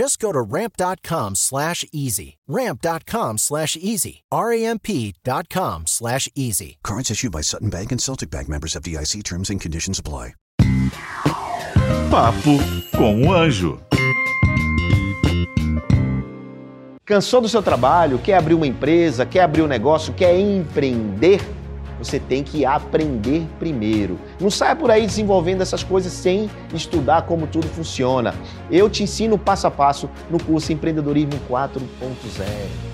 Just go to ramp.com slash easy. Ramp.com slash easy. R-A-M-P.com slash easy. Cards issued by Sutton Bank and Celtic Bank members of DIC terms and conditions apply. Papo com o Anjo. Cansou do seu trabalho? Quer abrir uma empresa? Quer abrir um negócio? Quer empreender? Você tem que aprender primeiro. Não saia por aí desenvolvendo essas coisas sem estudar como tudo funciona. Eu te ensino passo a passo no curso Empreendedorismo 4.0.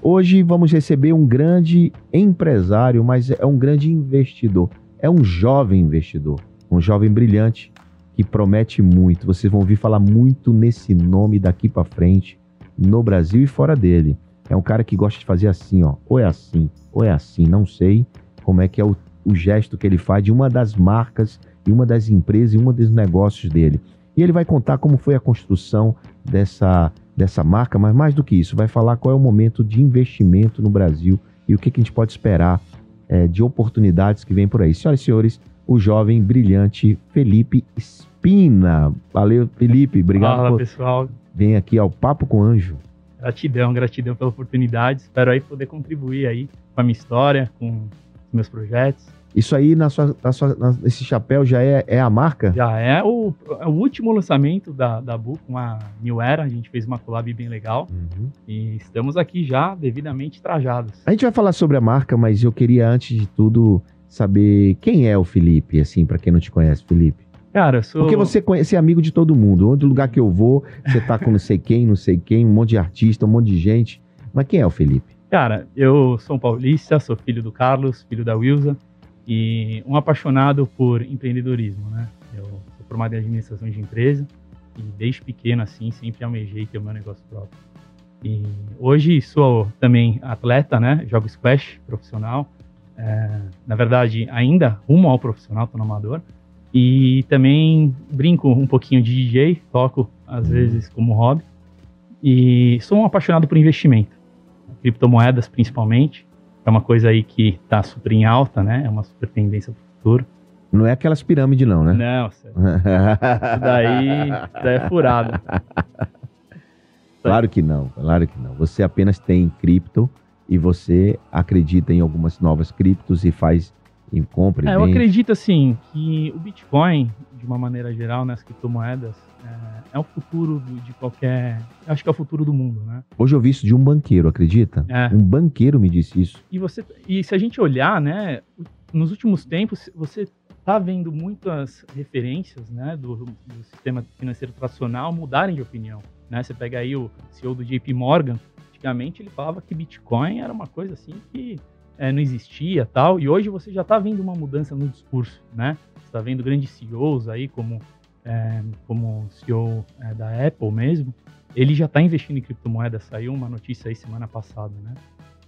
Hoje vamos receber um grande empresário, mas é um grande investidor. É um jovem investidor, um jovem brilhante que promete muito. Vocês vão ouvir falar muito nesse nome daqui para frente, no Brasil e fora dele. É um cara que gosta de fazer assim, ó. Ou é assim, ou é assim, não sei como é que é o, o gesto que ele faz de uma das marcas e uma das empresas e um dos negócios dele. E ele vai contar como foi a construção dessa, dessa marca, mas mais do que isso, vai falar qual é o momento de investimento no Brasil e o que, que a gente pode esperar é, de oportunidades que vem por aí. Senhoras e senhores, o jovem brilhante Felipe Espina. Valeu, Felipe. Obrigado Fala, por pessoal. vir aqui ao Papo com Anjo. Gratidão, gratidão pela oportunidade. Espero aí poder contribuir aí com a minha história, com os meus projetos. Isso aí, na sua, na sua, na- esse chapéu já é, é a marca? Já é o, é o último lançamento da, da Bu com a New Era. A gente fez uma collab bem legal. Uhum. E estamos aqui já devidamente trajados. A gente vai falar sobre a marca, mas eu queria, antes de tudo, saber quem é o Felipe, assim, para quem não te conhece, Felipe. Cara, sou. Porque você conhece, é amigo de todo mundo. Onde lugar que eu vou, você tá com não sei quem, não sei quem, um monte de artista, um monte de gente. Mas quem é o Felipe? Cara, eu sou um paulista, sou filho do Carlos, filho da Wilza. E um apaixonado por empreendedorismo, né? Eu sou formado em administração de empresa. E desde pequeno, assim, sempre almejei ter o meu negócio próprio. E hoje sou também atleta, né? Jogo squash profissional. É, na verdade, ainda rumo ao profissional, tô no amador. E também brinco um pouquinho de DJ, toco às vezes como hobby. E sou um apaixonado por investimento. Criptomoedas, principalmente. É uma coisa aí que tá super em alta, né? É uma super tendência pro futuro. Não é aquelas pirâmides, não, né? Não, isso daí, isso daí é furado. claro que não, claro que não. Você apenas tem cripto e você acredita em algumas novas criptos e faz e compra e É, eu acredito assim que o Bitcoin, de uma maneira geral, né, as criptomoedas, é, é o futuro de qualquer. Acho que é o futuro do mundo, né? Hoje eu vi isso de um banqueiro, acredita? É. Um banqueiro me disse isso. E você e se a gente olhar, né, nos últimos tempos você tá vendo muitas referências, né, do, do sistema financeiro tradicional mudarem de opinião, né? Você pega aí o CEO do JP Morgan, antigamente ele falava que Bitcoin era uma coisa assim que é, não existia, tal, e hoje você já tá vendo uma mudança no discurso, né? Você tá vendo grandes CEOs aí como é, como o CEO é, da Apple mesmo, ele já está investindo em criptomoedas. Saiu uma notícia aí semana passada, né?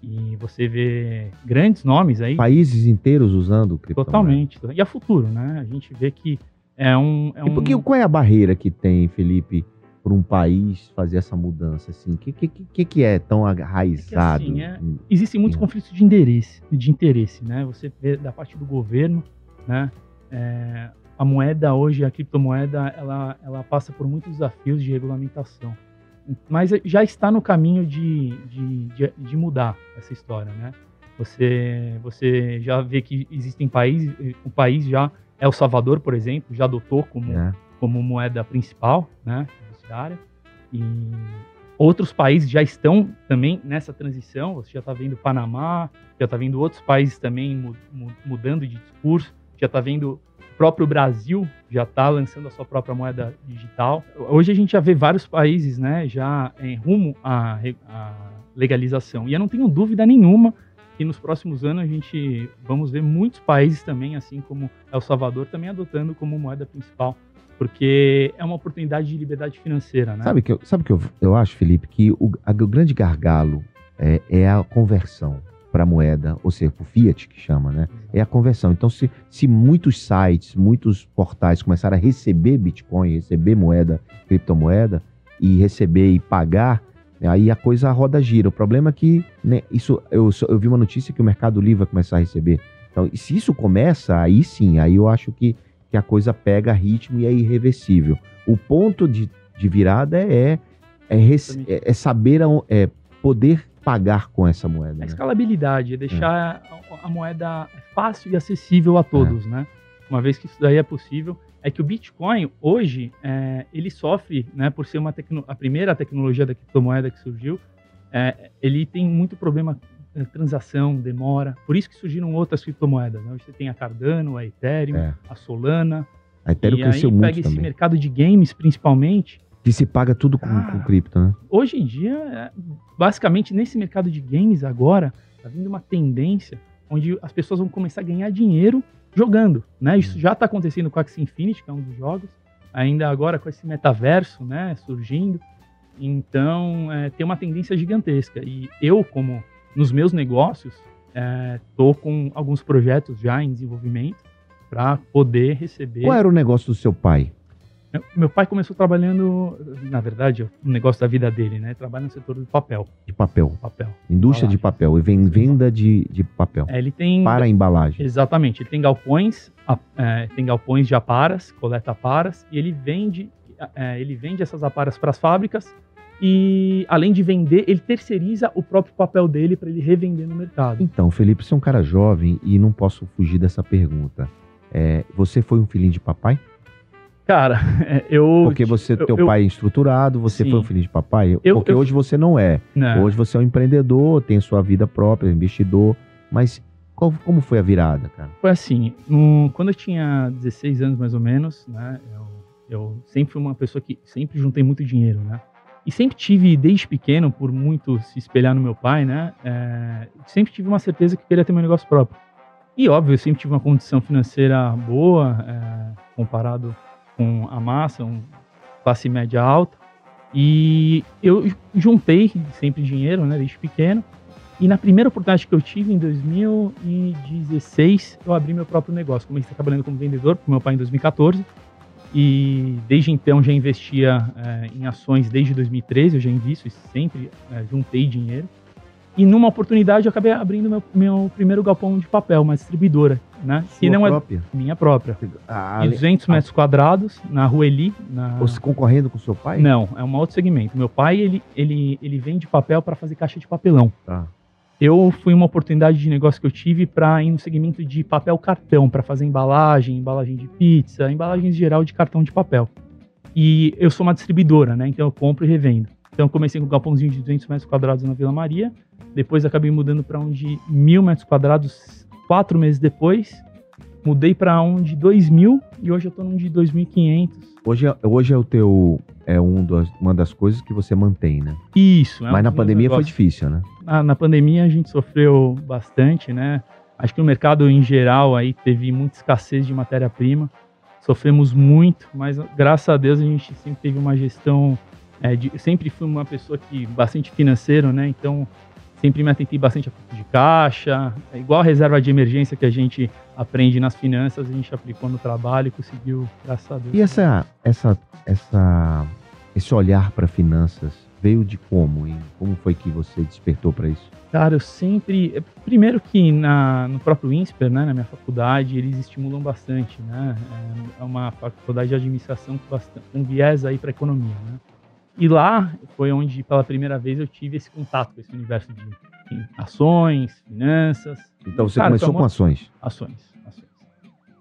E você vê grandes nomes aí. Países inteiros usando criptomoeda. Totalmente. E a futuro, né? A gente vê que é um. É E porque, um... qual é a barreira que tem, Felipe, para um país fazer essa mudança? Assim, o que, que, que, que é tão arraizado? assim, é- Existem muitos conflitos de interesse, de interesse, né? Você vê da parte do governo, né? É, a moeda hoje, a criptomoeda, ela, ela passa por muitos desafios de regulamentação. Mas já está no caminho de, de, de, de mudar essa história, né? Você, você já vê que existem países, o país já, El Salvador, por exemplo, já adotou como, É. como moeda principal, né, fiduciária, e outros países já estão também nessa transição. Você já está vendo Panamá, já está vendo outros países também mu mu mudando de discurso, já está vendo o próprio Brasil já está lançando a sua própria moeda digital. Hoje a gente já vê vários países, né, já em rumo à, à legalização. E eu não tenho dúvida nenhuma que nos próximos anos a gente vamos ver muitos países também, assim como El Salvador, também adotando como moeda principal porque é uma oportunidade de liberdade financeira, né? Sabe que eu, sabe que eu, eu acho, Felipe, que o, a, o grande gargalo é, é a conversão para moeda, ou seja, para o fiat que chama, né? É a conversão. Então, se, se muitos sites, muitos portais começarem a receber Bitcoin, receber moeda, criptomoeda e receber e pagar, aí a coisa roda gira. O problema é que né, isso eu, eu vi uma notícia que o Mercado Livre vai começar a receber. Então, se isso começa, aí sim, aí eu acho que que a coisa pega ritmo e é irreversível. O ponto de, de virada é, é, é, é saber é, poder pagar com essa moeda. A né? escalabilidade, é deixar é. a, a, moeda fácil e acessível a todos, é. né? Uma vez que isso daí é possível, é que o Bitcoin hoje é, ele sofre, né, por ser uma a primeira tecnologia da criptomoeda que surgiu, ele tem muito problema transação, demora. Por isso que surgiram outras criptomoedas. Né? Hoje você tem a Cardano, a Ethereum, é. a Solana. A Ethereum e cresceu aí muito pega também. esse mercado de games, principalmente. Que se paga tudo com, ah, com cripto, né? Hoje em dia, é, basicamente, nesse mercado de games agora, tá vindo uma tendência onde as pessoas vão começar a ganhar dinheiro jogando, né? Isso hum. já está acontecendo com a Axie Infinity, que é um dos jogos. Ainda agora com esse metaverso, né, surgindo. Então, é, tem uma tendência gigantesca. E eu, como nos meus negócios, estou é, com alguns projetos já em desenvolvimento para poder receber. Qual era o negócio do seu pai? Meu pai começou trabalhando, na verdade, o negócio da vida dele, né? Trabalha no setor do papel. De papel. Papel. Indústria de papel. E venda de, de papel. É, ele tem. Para a embalagem. Exatamente. Ele tem galpões, é, tem galpões de aparas, coleta aparas, e ele vende, é, ele vende essas aparas para as fábricas e além de vender, ele terceiriza o próprio papel dele para ele revender no mercado. Então, Felipe, você é um cara jovem e não posso fugir dessa pergunta. É, você foi um filhinho de papai? Cara, eu. Porque você, eu, teu eu, pai é estruturado, você sim. foi um filhinho de papai? Eu, Porque hoje você não é. Não. Hoje você é um empreendedor, tem sua vida própria, investidor. Mas qual, como foi a virada, cara? Foi assim, um, quando eu tinha 16 anos mais ou menos, né? eu sempre fui uma pessoa que sempre juntei muito dinheiro, né? E sempre tive, desde pequeno, por muito se espelhar no meu pai, né? É, sempre tive uma certeza que queria ter meu negócio próprio. E, óbvio, eu sempre tive uma condição financeira boa, é, comparado com a massa, um classe média alta. E eu juntei sempre dinheiro, né, desde pequeno. E na primeira oportunidade que eu tive, em 2016, eu abri meu próprio negócio. Comecei trabalhando como vendedor com meu pai em 2014 e desde então já investia é, em ações desde 2013, eu já invisto e sempre é, juntei dinheiro. E numa oportunidade eu acabei abrindo meu, meu primeiro galpão de papel, uma distribuidora, né? Sua não é própria? é minha própria. Ah, de 200 metros quadrados na Rua Eli. Na... Você concorrendo com seu pai? Não, é um outro segmento. Meu pai ele ele ele vende papel para fazer caixa de papelão. Tá eu fui uma oportunidade de negócio que eu tive para ir no segmento de papel cartão, para fazer embalagem, embalagem de pizza, embalagens geral de cartão de papel. E eu sou uma distribuidora, né? Então eu compro e revendo. Então comecei com um galpãozinho de 200 metros quadrados na Vila Maria, depois acabei mudando para um de mil metros quadrados quatro meses depois, mudei para um de 2.000 e hoje eu estou num de 2.500. Hoje, é, hoje é o teu é um das, uma das coisas que você mantém, né? Isso. É Mas um na pandemia foi difícil, né? Na, na, pandemia a gente sofreu bastante, né? Acho que o mercado em geral aí teve muita escassez de matéria-prima. Sofremos muito, mas graças a Deus a gente sempre teve uma gestão. É, de, sempre fui uma pessoa que bastante financeiro, né? Então sempre me atentei bastante a fluxo de caixa, é igual a reserva de emergência que a gente aprende nas finanças, a gente aplicou no trabalho e conseguiu, graças a Deus. E essa, essa, essa, esse olhar para finanças veio de como? E como foi que você despertou para isso? Cara, eu sempre. Primeiro que na, no próprio INSPER, né, na minha faculdade, eles estimulam bastante, né? É uma faculdade de administração com, bastante, com viés aí para economia, né? E lá foi onde, pela primeira vez, eu tive esse contato com esse universo de ações, finanças. Então você Cara, começou com ações? Ações, ações.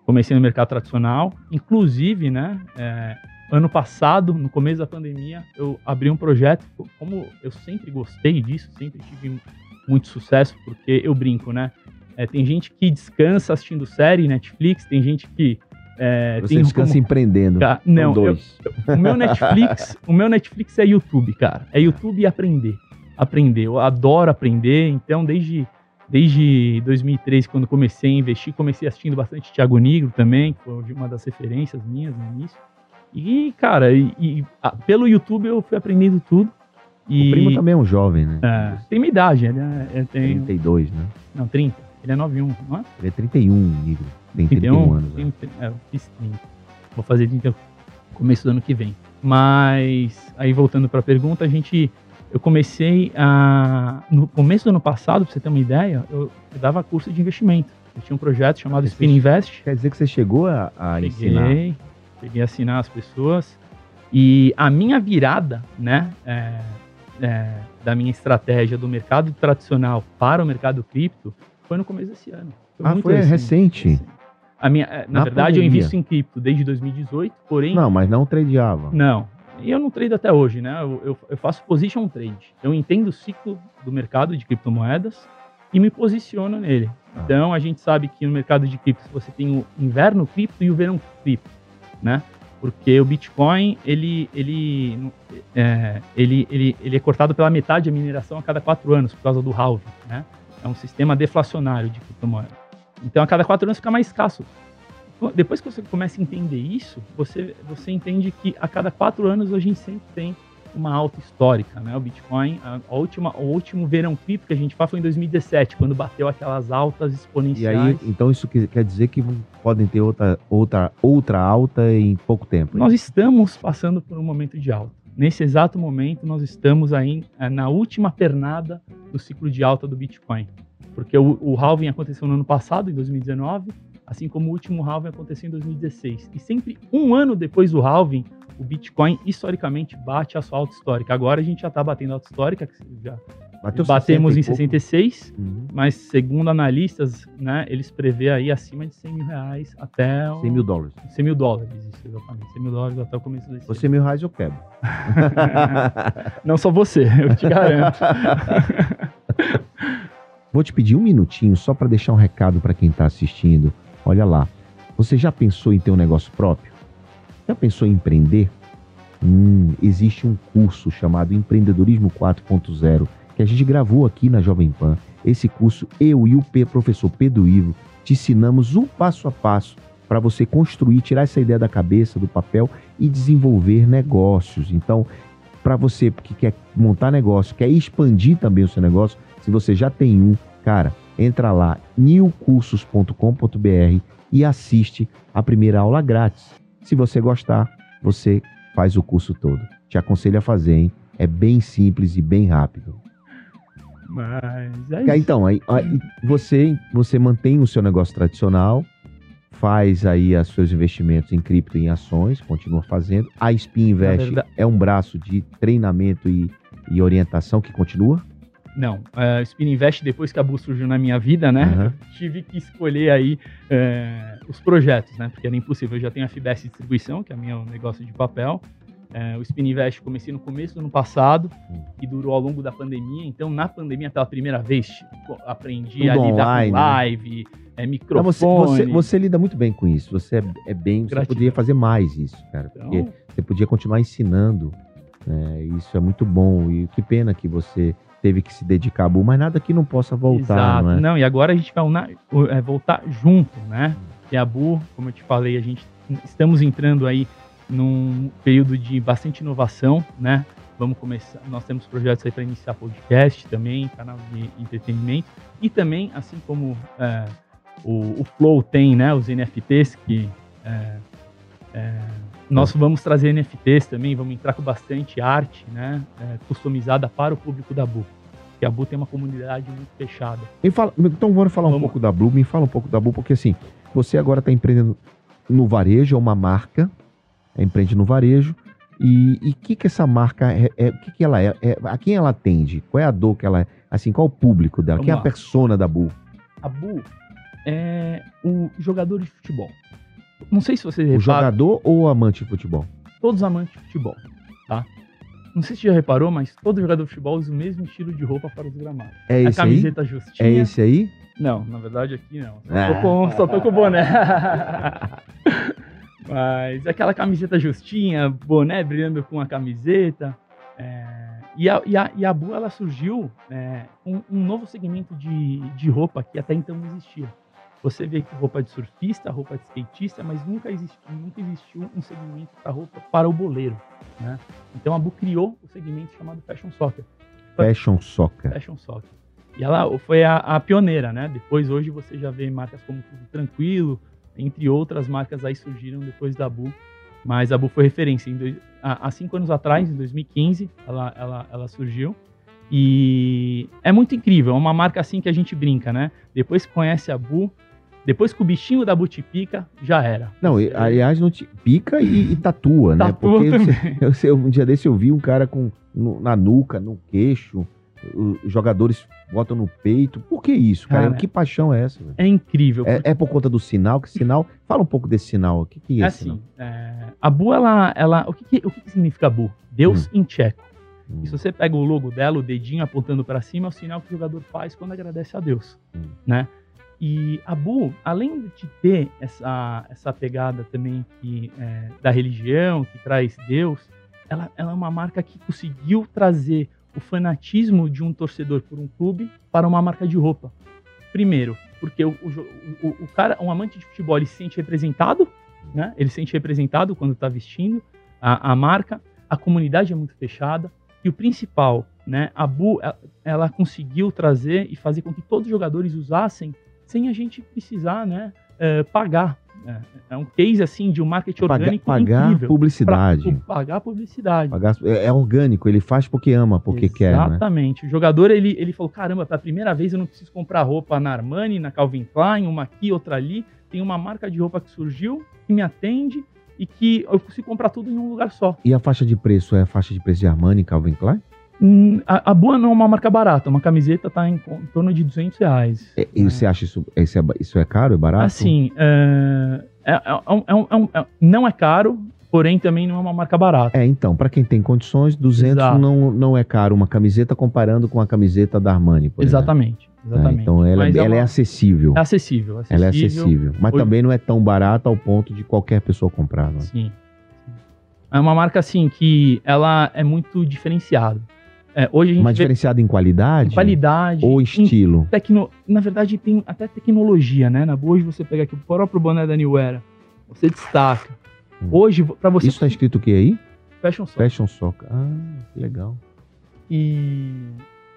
Comecei no mercado tradicional, inclusive, né? É, ano passado, no começo da pandemia, eu abri um projeto. Como eu sempre gostei disso, sempre tive muito sucesso, porque eu brinco, né? É, tem gente que descansa assistindo série, Netflix, tem gente que. É, Você descansa como- empreendendo. Ca- São Não, eu- dois. o meu Netflix, o meu Netflix é YouTube, cara. É YouTube e aprender. Aprender. Eu adoro aprender. Então, desde, desde 2013, quando comecei a investir, comecei assistindo bastante Thiago Negro também, que foi uma das referências minhas no início. E, cara, e, e, ah, pelo YouTube eu fui aprendendo tudo. E, O primo também é um jovem, né? é, tem minha idade, é, ele tem, 32, né? não, 30. Ele é 91, não é? Ele é 31, Negro. Tem 31 31 anos. né? tem- é, eu fiz 30. Vou fazer 30 no começo do ano que vem. Mas, aí voltando para a pergunta, a gente. Eu comecei a. No começo do ano passado, para você ter uma ideia, eu, eu dava curso de investimento. Eu tinha um projeto chamado Esse- Spin Invest. Quer dizer que você chegou a, a ensinar. Peguei, peguei a assinar as pessoas. E a minha virada, né, é, é, da minha estratégia do mercado tradicional para o mercado cripto foi no começo desse ano. Ah, muito foi recente. A minha, é, na, Na verdade, eu pandemia. invisto em cripto desde 2018, porém. Não, mas não tradeava. Não. E eu não trado até hoje, né? Eu, eu- eu faço position trade. Eu entendo o ciclo do mercado de criptomoedas e me posiciono nele. Ah. Então a gente sabe que no mercado de cripto você tem o inverno cripto e o verão cripto, né? Porque o Bitcoin ele ele é, ele, ele, ele é cortado pela metade a mineração a cada quatro anos por causa do halving, né? É um sistema deflacionário de criptomoeda. Então a cada quatro anos fica mais escasso. Depois que você começa a entender isso, você, você entende que a cada quatro anos a gente sempre tem uma alta histórica, né? O Bitcoin, a, a última, o último verão cripto que a gente faz foi em 2017, quando bateu aquelas altas E exponenciais. aí, então isso que- quer dizer que podem ter outra, outra, outra alta em pouco tempo. hein? Nós estamos passando por um momento de alta. Nesse exato momento, nós estamos aí eh, na última pernada do ciclo de alta do Bitcoin. Porque o, o halving aconteceu no ano passado, em 2019, assim como o último halving aconteceu em 2016. E sempre um ano depois do halving, o Bitcoin historicamente bate a sua alta histórica. Agora a gente já está batendo a alta histórica, que já Bateu batemos 60 em e pouco. 66, Uhum. mas segundo analistas, né, eles prevê aí acima de 100 mil reais até o- 100 mil dólares. 100 mil dólares, isso, exatamente. 100 mil dólares até o começo desse ano. Você mil reais eu quebro. Não só você, eu te garanto. Vou te pedir um minutinho só para deixar um recado para quem está assistindo. Olha lá, você já pensou em ter um negócio próprio? Já pensou em empreender? Hum, existe um curso chamado Empreendedorismo 4.0 que a gente gravou aqui na Jovem Pan. Esse curso, eu e o professor Pedro Ivo te ensinamos um passo a passo para você construir, tirar essa ideia da cabeça, do papel e desenvolver negócios. Então, para você que quer montar negócio, quer expandir também o seu negócio, se você já tem um, cara, entra lá newcursos.com.br e assiste a primeira aula grátis. Se você gostar, você faz o curso todo. Te aconselho a fazer, hein? É bem simples e bem rápido. Mas é isso. Então, aí, aí você, você mantém o seu negócio tradicional, faz aí os seus investimentos em cripto e em ações, continua fazendo. A Spin Invest é um braço de treinamento e, e orientação que continua. Não, é, Spin Invest, depois que a Bu surgiu na minha vida, né? Eu tive que escolher aí é, os projetos, né? Porque era impossível. Eu já tenho a FIBES Distribuição, que é o meu negócio de papel. É, o Spin Invest comecei no começo do ano passado Hum. e durou ao longo da pandemia. Então, na pandemia, pela primeira vez, tipo, aprendi Tudo a lidar online, com né? live, é, Não, microfone. você, você, você lida muito bem com isso. Você é, é bem. Você Gratidão. poderia fazer mais isso, cara. Porque Então, você podia continuar ensinando. né? Isso é muito bom. E que pena que você teve que se dedicar a Bu, mas nada que não possa voltar, Exato. não é? e agora a gente vai una- é, voltar junto, né? E a Bu, como eu te falei, a gente estamos entrando aí num período de bastante inovação, né? Vamos começar, nós temos projetos aí para iniciar podcast também, canal de entretenimento e também, assim como é, o, o Flow tem, né? Os NFTs que é, é, nós vamos trazer NFTs também, vamos entrar com bastante arte, né? é, customizada para o público da Bu. Porque a Bu tem uma comunidade muito fechada. Fala- então vamos falar um Vamos. pouco da Blue. Me fala um pouco da Blue, porque assim, você agora está empreendendo no varejo, é uma marca, é, empreende no varejo. E o que que essa marca é, é- o que que ela é, é- A quem ela atende? Qual é a dor que ela é? Assim, qual o público dela? Vamos Quem é a lá. persona da Bu? A Bu é o jogador de futebol. Não sei se você O jogador ou amante de futebol? todos amantes de futebol, tá? Não sei se você já reparou, mas todo jogador de futebol usa o mesmo estilo de roupa para os gramados. É a esse aí? camiseta justinha. É esse aí? Não, na verdade aqui não. Só Ah. tô com, só tô com o boné. Mas aquela camiseta justinha, boné brilhando com a camiseta. é, e, a, e, a, e a Bu, ela surgiu é, com um novo segmento de, de roupa que até então não existia. Você vê que roupa de surfista, roupa de skatista, mas nunca existiu, nunca existiu um segmento para roupa para o boleiro. Né? Então a Bu criou o segmento chamado Fashion Soccer. Fashion Soccer. Fashion Soccer. E ela foi a, a pioneira, né? Depois, hoje, você já vê marcas como Tudo Tranquilo, entre outras marcas aí surgiram depois da Bu. Mas a Bu foi referência. Dois, há, há cinco anos atrás, em 2015, ela, ela, ela surgiu. E é muito incrível, é uma marca assim que a gente brinca, né? Depois que conhece a Bu, depois que o bichinho da Bu te pica, já era. Não, e- aliás, não te pica e, e tatua, né? Tatua Porque também. eu, sei, um dia desse eu vi um cara com no- na nuca, no queixo, os jogadores botam no peito. Por que isso, cara? Cara, que paixão é essa? velho? É incrível. É, é por conta do sinal? Que sinal? Fala um pouco desse sinal. O que, que é É assim, é, a Bu, ela, ela, o, que, que- o que, que significa Bu? Deus em tcheco. Hum. E se você pega o logo dela, o dedinho apontando para cima, é o sinal que o jogador faz quando agradece a Deus, Hum. né? E a Bu, além de ter essa, essa pegada também que, é, da religião, que traz Deus, ela, ela é uma marca que conseguiu trazer o fanatismo de um torcedor por um clube para uma marca de roupa. Primeiro, porque o, o, o cara, um amante de futebol, ele se sente representado, né? Ele se sente representado quando está vestindo a, a marca. A comunidade é muito fechada. E o principal, né? A Bu, ela, ela conseguiu trazer e fazer com que todos os jogadores usassem sem a gente precisar, né? eh, pagar. É, é um case assim de um marketing Pagar, orgânico pagar incrível. publicidade. Pra- pagar publicidade. Pagar- é, é orgânico, ele faz porque ama, porque quer, né? Exatamente. O jogador, ele, ele falou, caramba, pela primeira vez eu não preciso comprar roupa na Armani, na Calvin Klein, uma aqui, outra ali. Tem uma marca de roupa que surgiu, que me atende e que eu consigo comprar tudo em um lugar só. E a faixa de preço é a faixa de preço de Armani e Calvin Klein? Hum, A, a Boa não é uma marca barata, uma camiseta tá em, em torno de 200 reais. É, e você acha isso, é, isso é caro, é barato? Assim, é, é- é um- é um- é um- é- não é caro, porém também não é uma marca barata. É, então, pra quem tem condições, 200 Exato. não, não é caro uma camiseta comparando com a camiseta da Armani, por exemplo. exatamente, É, exatamente. então ela, Mas ela é, acessível. é acessível, Ela é acessível. Mas Hoje- também não é tão barata ao ponto de qualquer pessoa comprar. Né? Sim. É uma marca assim que ela é muito diferenciada. É, hoje a gente Mas vê diferenciada em qualidade? em qualidade, Ou estilo? tecno... na verdade tem até tecnologia, né? Na boa, hoje você pega aqui o próprio boné da New Era, você destaca. Hum. Hoje para você Isso tá escrito o que aí? fashion só. Fashion Soccer. Ah, que legal. E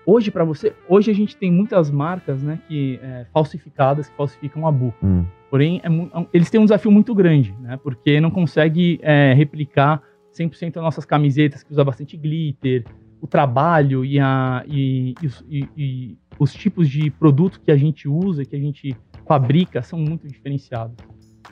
hoje para você, hoje a gente tem muitas marcas, né, que é, falsificadas que falsificam a Bu. Hum. Porém, é mu- eles têm um desafio muito grande, né? Porque não consegue é, replicar 100% das nossas camisetas, que usa bastante glitter, o trabalho e, a, e, e e os tipos de produto que a gente usa, que a gente fabrica, são muito diferenciados.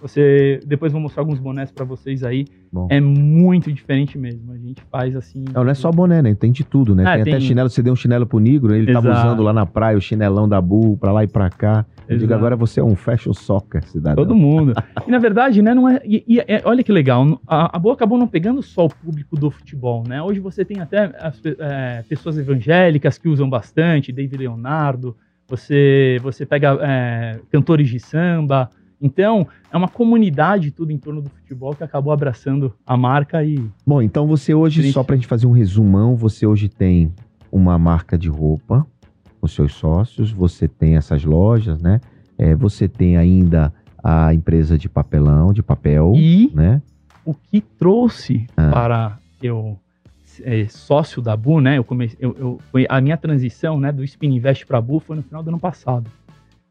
Você, depois vou mostrar alguns bonés para vocês aí. Bom. É muito diferente mesmo. A gente faz assim. Não, não é só boné, né? Tem de tudo, né? Ah, tem, até tem- chinelo, você deu um chinelo pro negro, ele tava Exato. usando lá na praia o chinelão da Bull pra lá e pra cá. Eu digo, Exato. agora você é um fashion soccer, cidadão. Todo mundo. E na verdade, né, não é. E, e é- olha que legal, a, a Boa acabou não pegando só o público do futebol, né? Hoje você tem até as é, pessoas evangélicas que usam bastante, David Leonardo, você, você pega é, cantores de samba. Então, é uma comunidade tudo em torno do futebol que acabou abraçando a marca e. Bom, então você hoje, Triste. só pra gente fazer um resumão, você hoje tem uma marca de roupa com seus sócios, você tem essas lojas, né? É, você tem ainda a empresa de papelão, de papel, E né? o que trouxe Ah. para eu ser sócio da Bu, né? Eu comecei, eu, eu- a minha transição, né, do Spin Invest para a Bu foi no final do ano passado.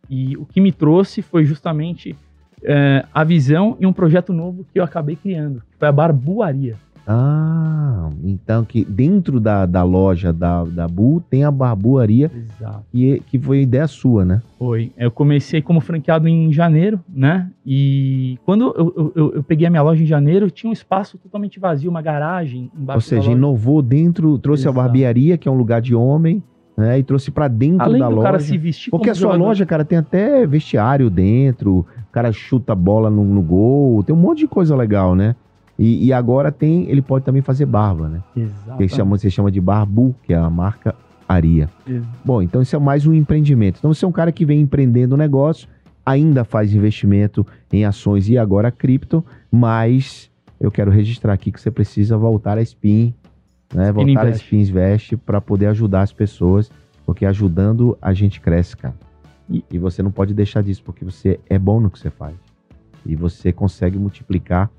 E o que me trouxe foi justamente é, a visão e um projeto novo que eu acabei criando, que foi a Barbuaria. Ah, então que dentro da, da loja da, da Bu tem a barbuaria Exato. que, que foi ideia sua, né? Foi. Eu comecei como franqueado em janeiro, né? E quando eu, eu, eu- peguei a minha loja em janeiro, tinha um espaço totalmente vazio, uma garagem embaixo Ou seja, inovou dentro, trouxe Exato. a barbearia, que é um lugar de homem, né? E trouxe pra dentro Além da do loja. cara se vestir Porque a sua jogador- loja, cara, tem até vestiário dentro, o cara chuta a bola no, no gol, tem um monte de coisa legal, né? E, e agora tem, ele pode também fazer barba, né? Exato. Que chama, você chama de Barbu, que é a marca Aria. Bom, então isso é mais um empreendimento. Então você é um cara que vem empreendendo um negócio, ainda faz investimento em ações e agora cripto, mas eu quero registrar aqui que você precisa voltar a Spin, né? Voltar a Invest. Spin Invest para poder ajudar as pessoas, porque ajudando a gente cresce, cara. E, e você não pode deixar disso, porque você é bom no que você faz. E você consegue multiplicar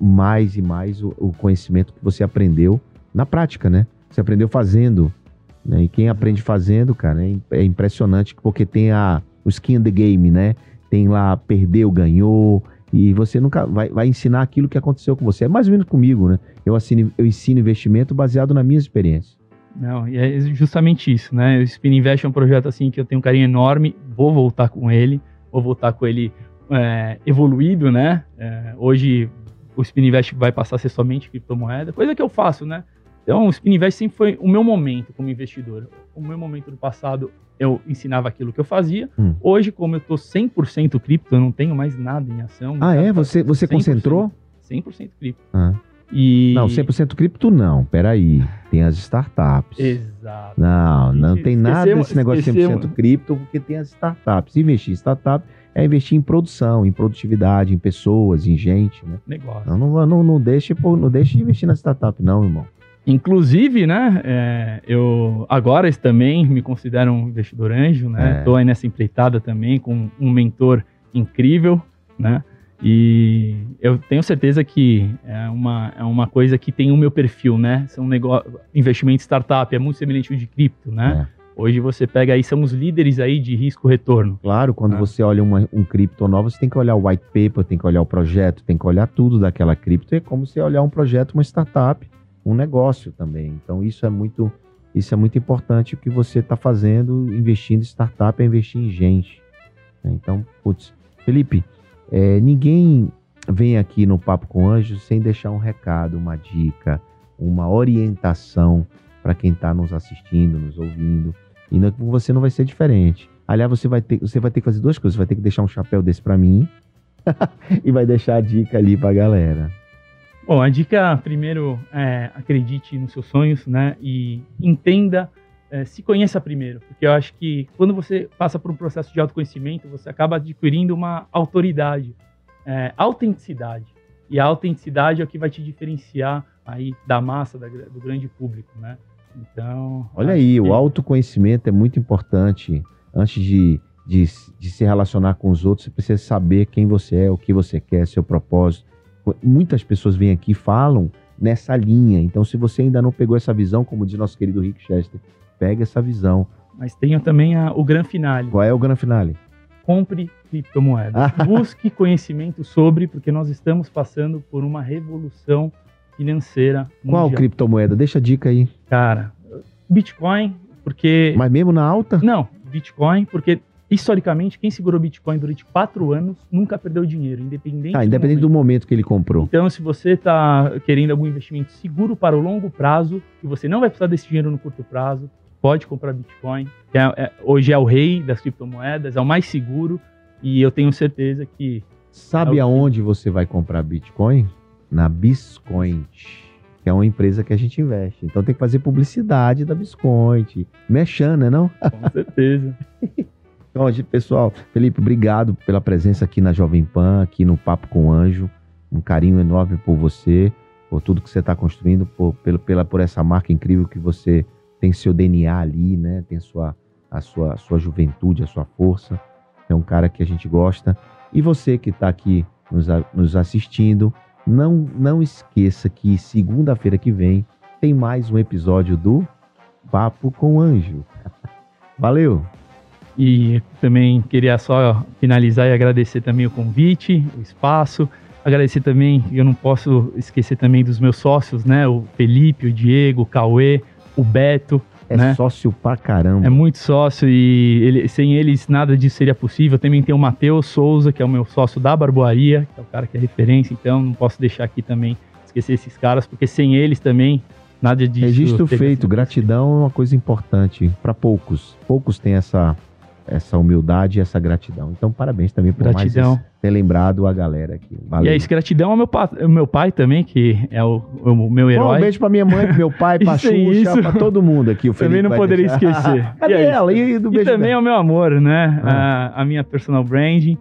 mais e mais o, o conhecimento que você aprendeu na prática, né? Você aprendeu fazendo, né? E quem aprende fazendo, cara, é, é impressionante porque tem a, o skin in the game, né? Tem lá perdeu, ganhou, e você nunca vai, vai ensinar aquilo que aconteceu com você. É mais ou menos comigo, né? Eu, assino, eu ensino investimento baseado na minha experiência. Não, e é justamente isso, né? O Spin Invest é um projeto assim que eu tenho um carinho enorme, vou voltar com ele, vou voltar com ele é, evoluído, né? É, hoje o Spin Invest vai passar a ser somente criptomoeda, coisa que eu faço, né? Então o Spin Invest sempre foi o meu momento como investidor. O meu momento do passado eu ensinava aquilo que eu fazia. Hum. Hoje, como eu tô 100% cripto, eu não tenho mais nada em ação. Ah, é? Você, você 100%. concentrou? 100% cripto. Ah. E... Não, 100% cripto não. Peraí. Tem as startups. Exato. Não, não tem nada desse negócio de 100% esquecemos. cripto, porque tem as startups. Investir em startup é investir em produção, em produtividade, em pessoas, em gente, né? Negócio. Não, não, não, não, deixe, não deixe de investir na startup, não, irmão. Inclusive, né, é, eu agora também me considero um investidor anjo, né? É. Tô aí nessa empreitada também com um mentor incrível, né? E eu tenho certeza que é uma, é uma coisa que tem o meu perfil, né? São negócio, investimento startup, é muito semelhante ao de cripto, né? É. Hoje você pega aí, somos líderes aí de risco-retorno. Claro, quando Ah. você olha uma- um cripto novo, você tem que olhar o white paper, tem que olhar o projeto, tem que olhar tudo daquela cripto. É como você olhar um projeto, uma startup, um negócio também. Então isso é muito, isso é muito importante o que você está fazendo, investindo em startup, é investir em gente. né? Então, putz, Felipe, é, ninguém vem aqui no Papo com Anjos sem deixar um recado, uma dica, uma orientação para quem está nos assistindo, nos ouvindo. E não- com você não vai ser diferente. Aliás, você vai ter, você vai ter que fazer duas coisas. Você vai ter que deixar um chapéu desse para mim e vai deixar a dica ali para galera. Bom, a dica primeiro é acredite nos seus sonhos, né? E entenda, é, se conheça primeiro, porque eu acho que quando você passa por um processo de autoconhecimento, você acaba adquirindo uma autoridade, é, autenticidade. E a autenticidade é o que vai te diferenciar aí da massa, da do grande público, né? Então. Olha aí, que- o autoconhecimento é muito importante. Antes de, de, de se relacionar com os outros, você precisa saber quem você é, o que você quer, seu propósito. Muitas pessoas vêm aqui e falam nessa linha. Então, se você ainda não pegou essa visão, como diz nosso querido Rick Chester, pega essa visão. Mas tenha também a- o grande finale. Qual é o grande finale? compre criptomoedas. Busque conhecimento sobre, porque nós estamos passando por uma revolução financeira Qual mundial. criptomoeda? Deixa a dica aí. Cara, Bitcoin, porque... Mas mesmo na alta? Não, Bitcoin, porque historicamente quem segurou Bitcoin durante quatro anos nunca perdeu dinheiro, independente Ah, independente do momento. momento que ele comprou. Então, se você está querendo algum investimento seguro para o longo prazo, e você não vai precisar desse dinheiro no curto prazo, pode comprar Bitcoin. é- é- hoje é o rei das criptomoedas, é o mais seguro, e eu tenho certeza que Sabe É o que- aonde você vai comprar Bitcoin? Na Biscoint, que é uma empresa que a gente investe. Então tem que fazer publicidade da Biscoint. Mexendo, né não? com certeza. Então, gente, pessoal, Felipe, obrigado pela presença aqui na Jovem Pan, aqui no Papo com o Anjo. Um carinho enorme por você, por tudo que você está construindo, por, pelo, pela, por essa marca incrível que você tem seu DNA ali, né? Tem sua, a sua, a sua juventude, a sua força. É um cara que a gente gosta. E você que está aqui nos, nos assistindo, não, não esqueça que segunda-feira que vem tem mais um episódio do Papo com Anjo. Valeu! E também queria só finalizar e agradecer também o convite, o espaço. Agradecer também, eu não posso esquecer também dos meus sócios, né? O Felipe, o Diego, o Cauê, o Beto. É né? sócio pra caramba. É muito sócio e ele- sem eles nada disso seria possível. Também tem o Matheus Souza, que é o meu sócio da Barboaria, que é o cara que é referência. Então não posso deixar aqui também esquecer esses caras, porque sem eles também nada disso. Registro feito, gratidão é uma coisa importante para poucos. Poucos têm essa, essa humildade e essa gratidão. Então, parabéns também por Gratidão. mais ter lembrado a galera aqui. Valeu. E é isso, gratidão ao meu, pa- ao meu pai também, que é o, o meu Bom, herói. um beijo pra minha mãe, pro meu pai, pra Isso, Xuxa, isso. pra todo mundo aqui. O Também Felipe não vai poderia deixar. esquecer. Cadê E é ela? E do E beijo também dela? ao meu amor, né? Ah. A, a minha personal brand.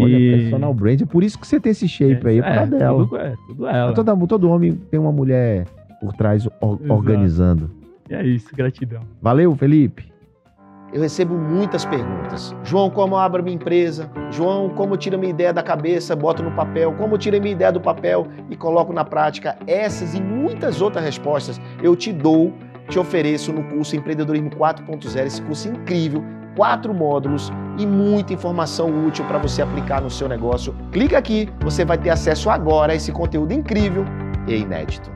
Olha, e... personal brand. É por isso que você tem esse shape aí, é causa dela. Tudo, é, tudo ela. Todo, todo homem tem uma mulher por trás or- organizando. E é isso, gratidão. Valeu, Felipe. Eu recebo muitas perguntas. João, como abro minha empresa? João, como tiro minha ideia da cabeça, boto no papel? Como tiro minha ideia do papel e coloco na prática? Essas e muitas outras respostas eu te dou, te ofereço no curso Empreendedorismo 4.0, esse curso incrível, quatro módulos e muita informação útil para você aplicar no seu negócio. Clica aqui, você vai ter acesso agora a esse conteúdo incrível e inédito.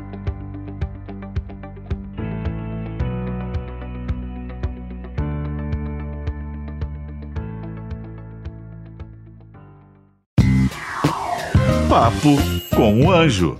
Papo com o Anjo.